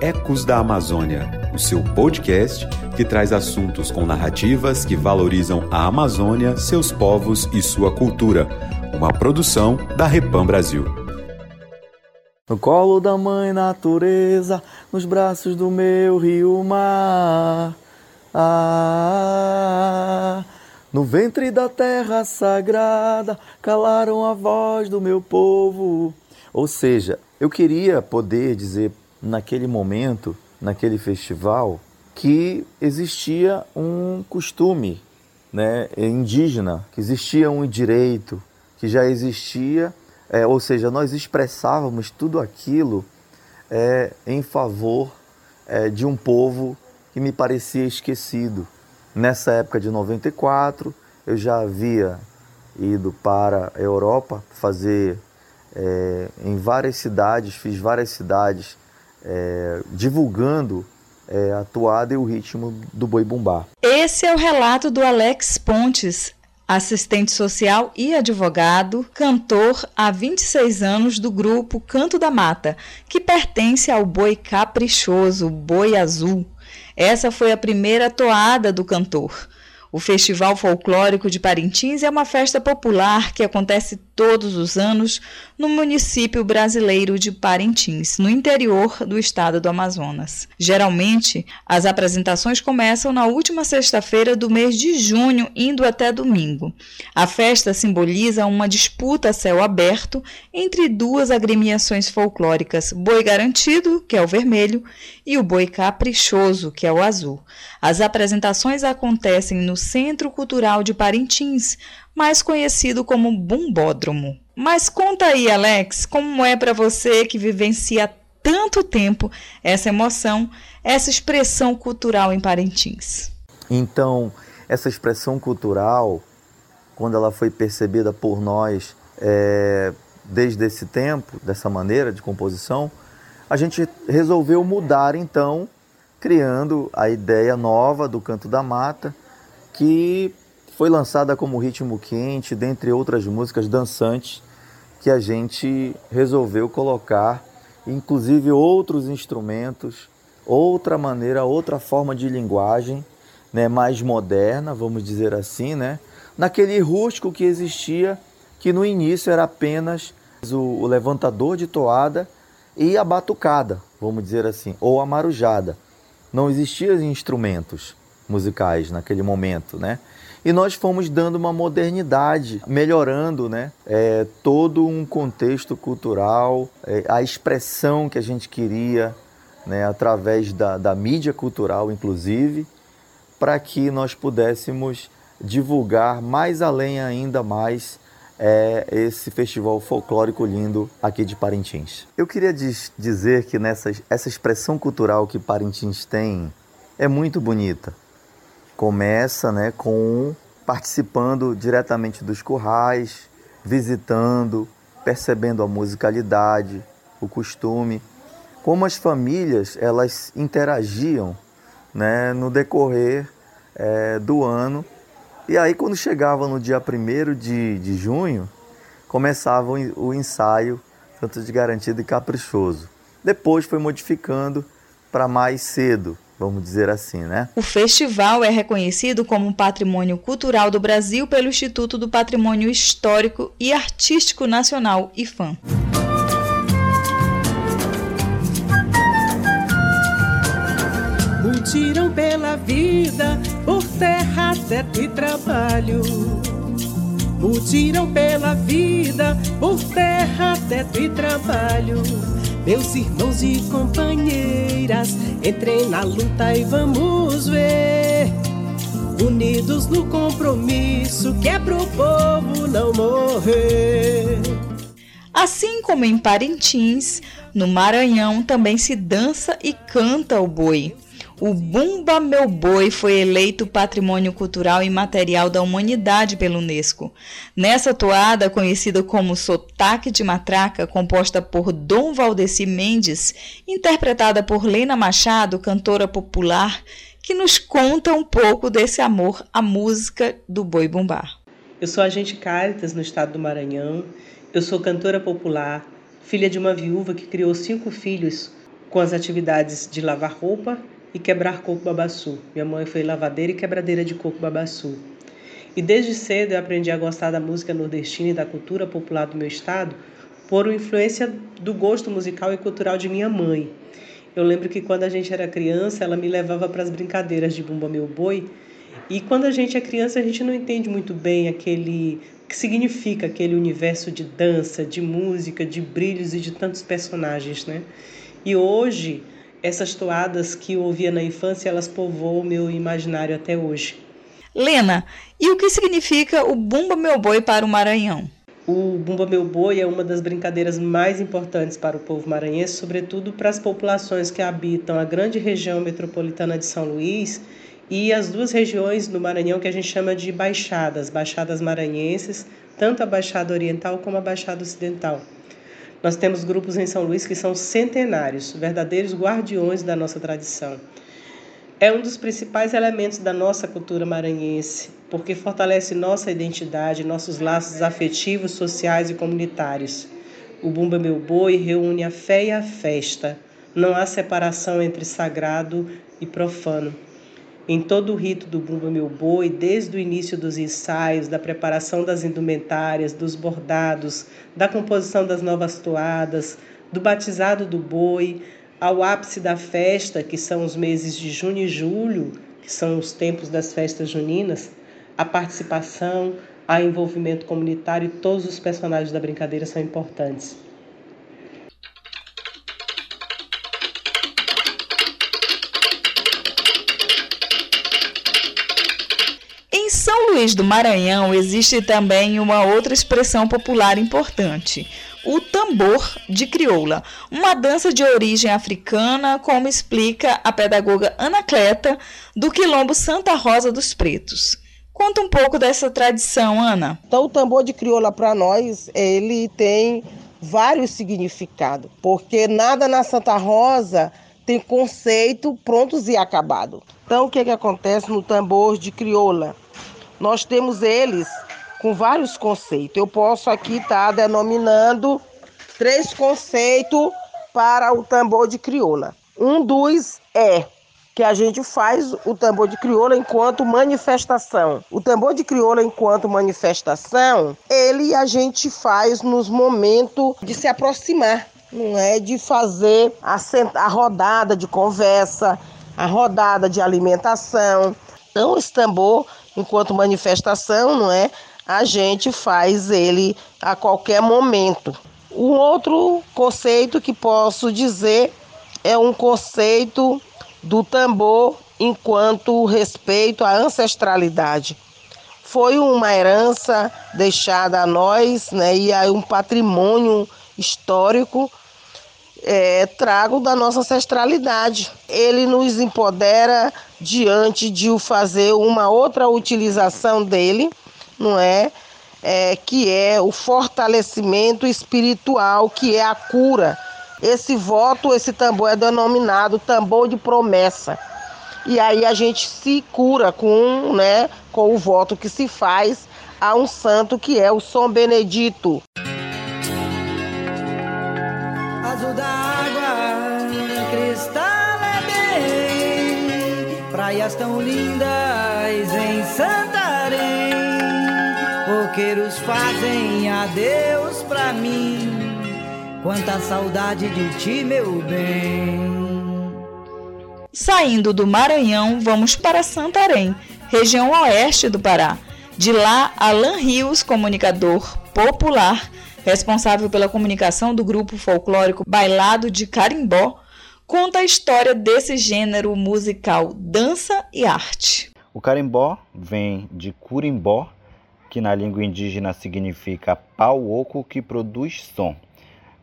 Ecos da Amazônia, o seu podcast que traz assuntos com narrativas que valorizam a Amazônia, seus povos e sua cultura. Uma produção da Repam Brasil. No colo da mãe natureza, nos braços do meu rio mar. Ah, no ventre da terra sagrada, calaram a voz do meu povo. Ou seja, eu queria poder dizer naquele momento, naquele festival, que existia um costume né, indígena, que existia um direito, que já existia, é, ou seja, nós expressávamos tudo aquilo é, em favor é, de um povo que me parecia esquecido. Nessa época de 94, eu já havia ido para a Europa fazer é, em várias cidades, fiz várias cidades é, divulgando é, a toada e o ritmo do boi bumbá. Esse é o relato do Alex Pontes, assistente social e advogado, cantor há 26 anos do grupo Canto da Mata, que pertence ao boi caprichoso, boi azul. Essa foi a primeira toada do cantor. O Festival Folclórico de Parintins é uma festa popular que acontece todos os anos no município brasileiro de Parintins, no interior do estado do Amazonas. Geralmente, as apresentações começam na última sexta-feira do mês de junho, indo até domingo. A festa simboliza uma disputa a céu aberto entre duas agremiações folclóricas, Boi Garantido, que é o vermelho, e o Boi Caprichoso, que é o azul. As apresentações acontecem no Centro Cultural de Parintins, mais conhecido como Bumbódromo. Mas conta aí, Alex, como é para você que vivencia tanto tempo essa emoção, essa expressão cultural em Parintins? Então, essa expressão cultural, quando ela foi percebida por nós é, desde esse tempo, dessa maneira de composição, a gente resolveu mudar então criando a ideia nova do Canto da Mata, que foi lançada como Ritmo Quente, dentre outras músicas dançantes que a gente resolveu colocar, inclusive outros instrumentos, outra maneira, outra forma de linguagem, né, mais moderna, vamos dizer assim, né, naquele rústico que existia, que no início era apenas o, levantador de toada e a batucada, vamos dizer assim, ou a marujada não existiam instrumentos musicais naquele momento, né? E nós fomos dando uma modernidade, melhorando, né? É, todo um contexto cultural, é, a expressão que a gente queria, né? Através da, da mídia cultural, inclusive, para que nós pudéssemos divulgar mais além ainda mais é esse festival folclórico lindo aqui de Parintins. Eu queria dizer que nessa, essa expressão cultural que Parintins tem é muito bonita. Começa né, com participando diretamente dos currais, visitando, percebendo a musicalidade, o costume, como as famílias elas interagiam né, no decorrer é, do ano. E aí, quando chegava no dia 1 de, de junho, começava o ensaio, tanto de garantido e caprichoso. Depois foi modificando para mais cedo, vamos dizer assim, né? O festival é reconhecido como Patrimônio Cultural do Brasil pelo Instituto do Patrimônio Histórico e Artístico Nacional, IFAM. Mutiram pela vida por terra, teto e trabalho. Mutiram pela vida por terra, teto e trabalho. Meus irmãos e companheiras, entrem na luta e vamos ver. Unidos no compromisso que é pro povo não morrer. Assim como em Parintins, no Maranhão também se dança e canta o boi. O Bumba Meu Boi foi eleito Patrimônio Cultural e Material da Humanidade pela Unesco. Nessa toada, conhecida como Sotaque de Matraca, composta por Dom Valdeci Mendes, interpretada por Lena Machado, cantora popular, que nos conta um pouco desse amor à música do boi bumbá. Eu sou agente Caritas no estado do Maranhão. Eu sou cantora popular, filha de uma viúva que criou cinco filhos com as atividades de lavar roupa e quebrar coco babaçu. Minha mãe foi lavadeira e quebradeira de coco babaçu. E desde cedo eu aprendi a gostar da música nordestina e da cultura popular do meu estado por influência do gosto musical e cultural de minha mãe. Eu lembro que quando a gente era criança, ela me levava para as brincadeiras de Bumba Meu Boi. E quando a gente é criança, a gente não entende muito bem aquele que significa aquele universo de dança, de música, de brilhos e de tantos personagens, né? E hoje, essas toadas que eu ouvia na infância, elas povoam o meu imaginário até hoje. Lena, e o que significa o Bumba Meu Boi para o Maranhão? O Bumba Meu Boi é uma das brincadeiras mais importantes para o povo maranhense, sobretudo para as populações que habitam a grande região metropolitana de São Luís e as duas regiões do Maranhão que a gente chama de baixadas, baixadas maranhenses, tanto a Baixada Oriental como a Baixada Ocidental. Nós temos grupos em São Luís que são centenários, verdadeiros guardiões da nossa tradição. É um dos principais elementos da nossa cultura maranhense porque fortalece nossa identidade, nossos laços afetivos, sociais e comunitários. O Bumba Meu Boi reúne a fé e a festa. Não há separação entre sagrado e profano. Em todo o rito do Bumba Meu Boi, desde o início dos ensaios, da preparação das indumentárias, dos bordados, da composição das novas toadas, do batizado do boi, ao ápice da festa, que são os meses de junho e julho, que são os tempos das festas juninas, a participação, a envolvimento comunitário e todos os personagens da brincadeira são importantes. Luís do Maranhão existe também uma outra expressão popular importante, o tambor de crioula, uma dança de origem africana, como explica a pedagoga Anacleta, do Quilombo Santa Rosa dos Pretos. Conta um pouco dessa tradição, Ana. Então, o tambor de crioula para nós, ele tem vários significados, porque nada na Santa Rosa tem conceito prontos e acabado. Então, o que, que acontece no tambor de crioula? Nós temos eles com vários conceitos. Eu posso aqui estar tá denominando três conceitos para o tambor de crioula. Um dos é que a gente faz o tambor de crioula enquanto manifestação. O tambor de crioula enquanto manifestação, ele a gente faz nos momentos de se aproximar, não é de fazer a, a rodada de conversa, a rodada de alimentação. Então, esse tambor, enquanto manifestação, não é? A gente faz ele a qualquer momento. Um outro conceito que posso dizer é um conceito do tambor enquanto respeito à ancestralidade. Foi uma herança deixada a nós né, e aí um patrimônio histórico é, trago da nossa ancestralidade. Ele nos empodera diante de o fazer uma outra utilização dele, não é? é? Que é o fortalecimento espiritual, que é a cura esse voto, esse tambor é denominado tambor de promessa. E aí a gente se cura com, né, com o voto que se faz a um santo que é o São Benedito. Praias tão lindas em Santarém. Roqueiros fazem adeus pra mim Quanta saudade de ti, meu bem. Saindo do Maranhão, vamos para Santarém, região oeste do Pará. De lá, Alan Rios, comunicador popular, responsável pela comunicação do grupo folclórico Bailado de Carimbó, conta a história desse gênero musical dança e arte. O carimbó vem de curimbó, que na língua indígena significa pau oco que produz som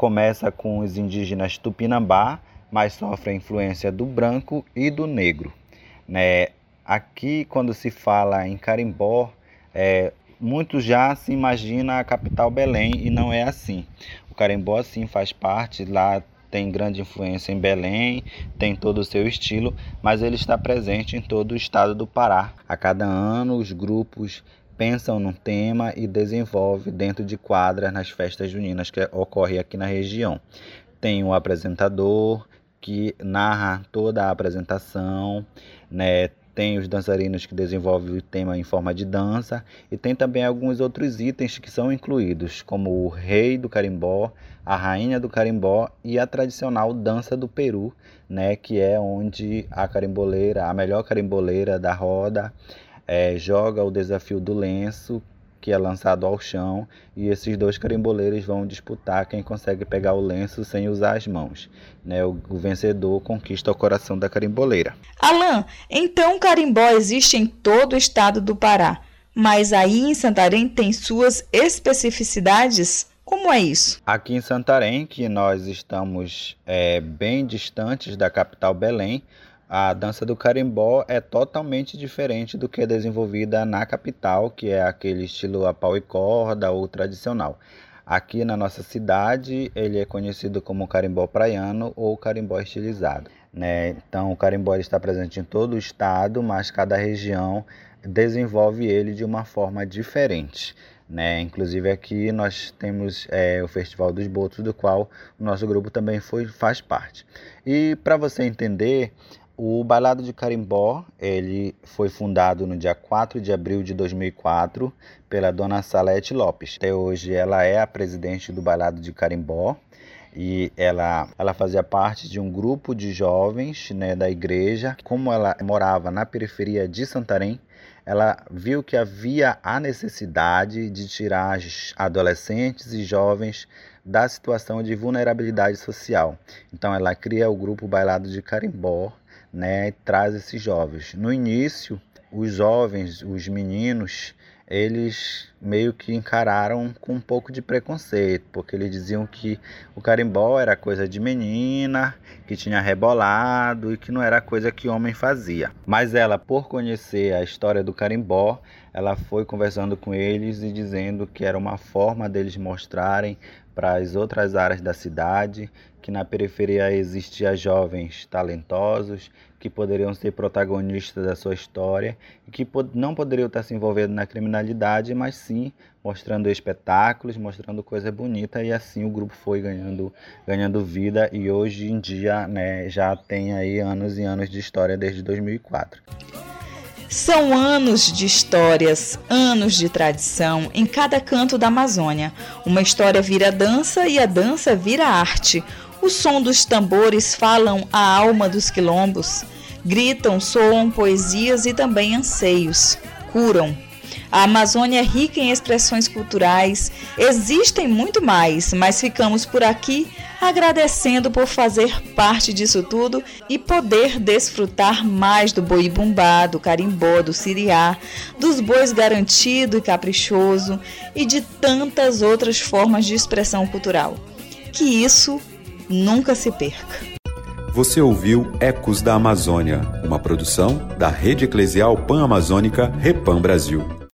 começa com os indígenas tupinambá, mas sofre a influência do branco e do negro. Né? Aqui, quando se fala em carimbó, é, muitos já se imagina a capital Belém e não é assim. O carimbó sim faz parte lá tem grande influência em Belém, tem todo o seu estilo, mas ele está presente em todo o estado do Pará. A cada ano os grupos pensam num tema e desenvolve dentro de quadras nas festas juninas que ocorrem aqui na região. Tem o apresentador, que narra toda a apresentação, né? Tem os dançarinos que desenvolvem o tema em forma de dança e tem também alguns outros itens que são incluídos, como o rei do carimbó, a rainha do carimbó e a tradicional dança do Peru, né, que é onde a carimboleira, a melhor carimboleira da roda, é, joga o desafio do lenço, que é lançado ao chão, e esses dois carimboleiros vão disputar quem consegue pegar o lenço sem usar as mãos. Né? O, o vencedor conquista o coração da carimboleira. Alain, então o carimbó existe em todo o estado do Pará, mas aí em Santarém tem suas especificidades? Como é isso? Aqui em Santarém, que nós estamos é, bem distantes da capital Belém, a dança do carimbó é totalmente diferente do que é desenvolvida na capital, que é aquele estilo a pau e corda ou tradicional. Aqui na nossa cidade, ele é conhecido como carimbó praiano ou carimbó estilizado. Né? Então, o carimbó está presente em todo o estado, mas cada região desenvolve ele de uma forma diferente. Né? Inclusive aqui nós temos é, o Festival dos Botos, do qual o nosso grupo também foi, faz parte. E para você entender, o Bailado de Carimbó, ele foi fundado no dia 4 de abril de 2004 pela dona Salete Lopes. Até hoje ela é a presidente do Bailado de Carimbó e ela, ela fazia parte de um grupo de jovens né, da igreja. Como ela morava na periferia de Santarém, ela viu que havia a necessidade de tirar adolescentes e jovens da situação de vulnerabilidade social. Então ela cria o grupo Bailado de Carimbó, né, traz esses jovens. No início, os jovens, os meninos, eles meio que encararam com um pouco de preconceito, porque eles diziam que o carimbó era coisa de menina, que tinha rebolado e que não era coisa que homem fazia. Mas ela, por conhecer a história do carimbó, ela foi conversando com eles e dizendo que era uma forma deles mostrarem para as outras áreas da cidade, que na periferia existia jovens talentosos que poderiam ser protagonistas da sua história e que não poderiam estar se envolvendo na criminalidade, mas sim mostrando espetáculos, mostrando coisa bonita e assim o grupo foi ganhando, ganhando vida e hoje em dia né, já tem aí anos e anos de história desde 2004. São anos de histórias, anos de tradição em cada canto da Amazônia. Uma história vira dança e a dança vira arte. O som dos tambores falam a alma dos quilombos. Gritam, soam poesias e também anseios. Curam, a Amazônia é rica em expressões culturais, existem muito mais, mas ficamos por aqui agradecendo por fazer parte disso tudo e poder desfrutar mais do boi bumbá, do carimbó, do siriá, dos bois garantido e caprichoso e de tantas outras formas de expressão cultural. Que isso nunca se perca. Você ouviu Ecos da Amazônia, uma produção da Rede Eclesial Pan-Amazônica Repam Brasil.